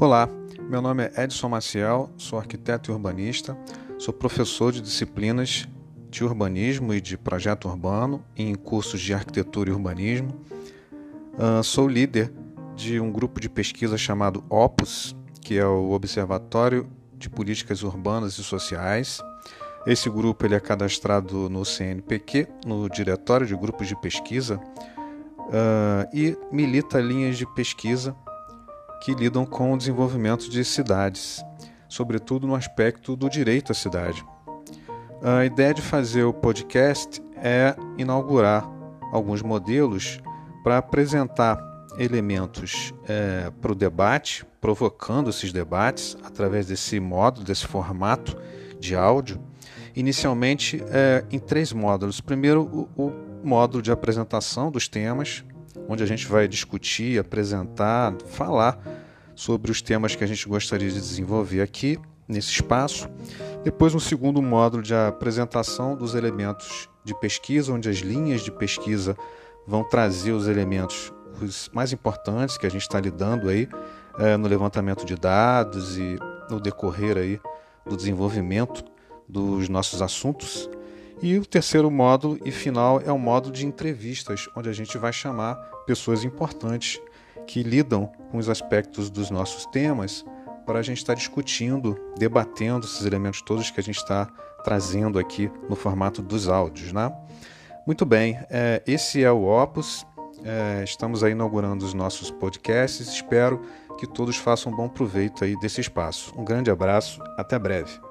Olá, meu nome é Edson Maciel, sou arquiteto e urbanista, sou professor de disciplinas de urbanismo e de projeto urbano em cursos de arquitetura e urbanismo. Uh, sou líder de um grupo de pesquisa chamado OPUS, que é o Observatório de Políticas Urbanas e Sociais. Esse grupo ele é cadastrado no CNPq, no Diretório de Grupos de Pesquisa, uh, e milita linhas de pesquisa que lidam com o desenvolvimento de cidades, sobretudo no aspecto do direito à cidade. A ideia de fazer o podcast é inaugurar alguns modelos para apresentar elementos é, para o debate, provocando esses debates através desse módulo, desse formato de áudio. Inicialmente é, em três módulos. Primeiro, o, o módulo de apresentação dos temas, onde a gente vai discutir, apresentar, falar sobre os temas que a gente gostaria de desenvolver aqui nesse espaço. Depois, um segundo módulo de apresentação dos elementos de pesquisa, onde as linhas de pesquisa vão trazer os elementos os mais importantes que a gente está lidando aí é, no levantamento de dados e no decorrer aí do desenvolvimento dos nossos assuntos. E o terceiro módulo e final é o módulo de entrevistas, onde a gente vai chamar pessoas importantes que lidam com os aspectos dos nossos temas para a gente estar discutindo, debatendo esses elementos todos que a gente está trazendo aqui no formato dos áudios. Né? Muito bem, é, esse é o Opus. É, estamos aí inaugurando os nossos podcasts. Espero que todos façam bom proveito aí desse espaço. Um grande abraço, até breve.